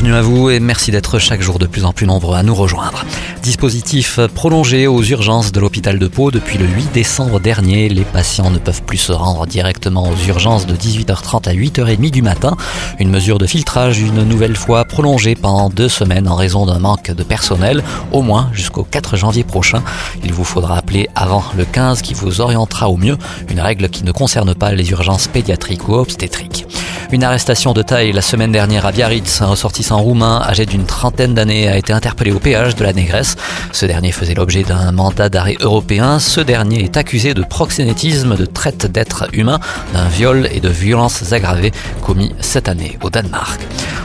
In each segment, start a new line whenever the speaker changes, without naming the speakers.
Bienvenue à vous et merci d'être chaque jour de plus en plus nombreux à nous rejoindre. Dispositif prolongé aux urgences de l'hôpital de Pau depuis le 8 décembre dernier. Les patients ne peuvent plus se rendre directement aux urgences de 18h30 à 8h30 du matin. Une mesure de filtrage une nouvelle fois prolongée pendant deux semaines en raison d'un manque de personnel, au moins jusqu'au 4 janvier prochain. Il vous faudra appeler avant le 15 qui vous orientera au mieux. Une règle qui ne concerne pas les urgences pédiatriques ou obstétriques. Une arrestation de taille la semaine dernière à Biarritz. Un ressortissant roumain âgé d'une trentaine d'années a été interpellé au péage de la Négresse. Ce dernier faisait l'objet d'un mandat d'arrêt européen. Ce dernier est accusé de proxénétisme, de traite d'êtres humains, d'un viol et de violences aggravées commis cette année au Danemark.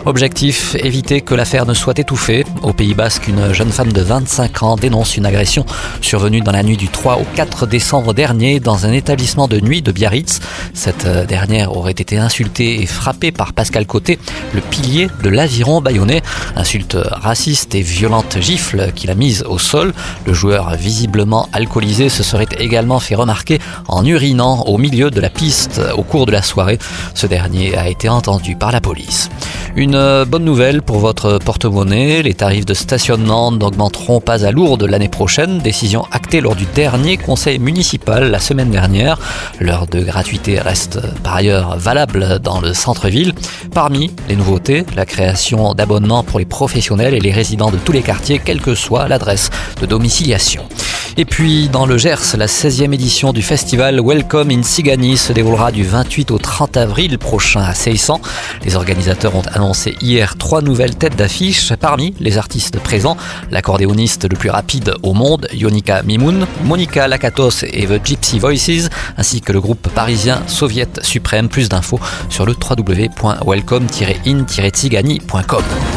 Objectif, éviter que l'affaire ne soit étouffée. Au Pays Basque, une jeune femme de 25 ans dénonce une agression survenue dans la nuit du 3 au 4 décembre dernier dans un établissement de nuit de Biarritz. Cette euh, dernière aurait été insultée et frappée par Pascal Côté, le pilier de l'aviron bayonnais. Insulte raciste et violente gifle qu'il a mise au sol. Le joueur, visiblement alcoolisé, se serait également fait remarquer en urinant au milieu de la piste au cours de la soirée. Ce dernier a été entendu par la police. Une euh, bonne nouvelle pour votre porte-monnaie, les tarifs de stationnement n'augmenteront pas à Lourdes l'année prochaine, décision actée lors du dernier conseil municipal la semaine dernière. L'heure de gratuité reste par ailleurs valable dans le centre-ville. Parmi les nouveautés, la création d'abonnements pour les professionnels et les résidents de tous les quartiers, quelle que soit l'adresse de domiciliation. Et puis dans le Gers, la 16e édition du festival Welcome in Sigani se déroulera du 28 au 30 avril prochain à Seissan. Les organisateurs ont annoncé hier trois nouvelles têtes d'affiche. Parmi les artistes présents, l'accordéoniste le plus rapide au monde, Yonika Mimoun, Monica Lakatos et The Gypsy Voices, ainsi que le groupe parisien Soviet Suprême. Plus d'infos sur le www.welcome-in-tigani.com.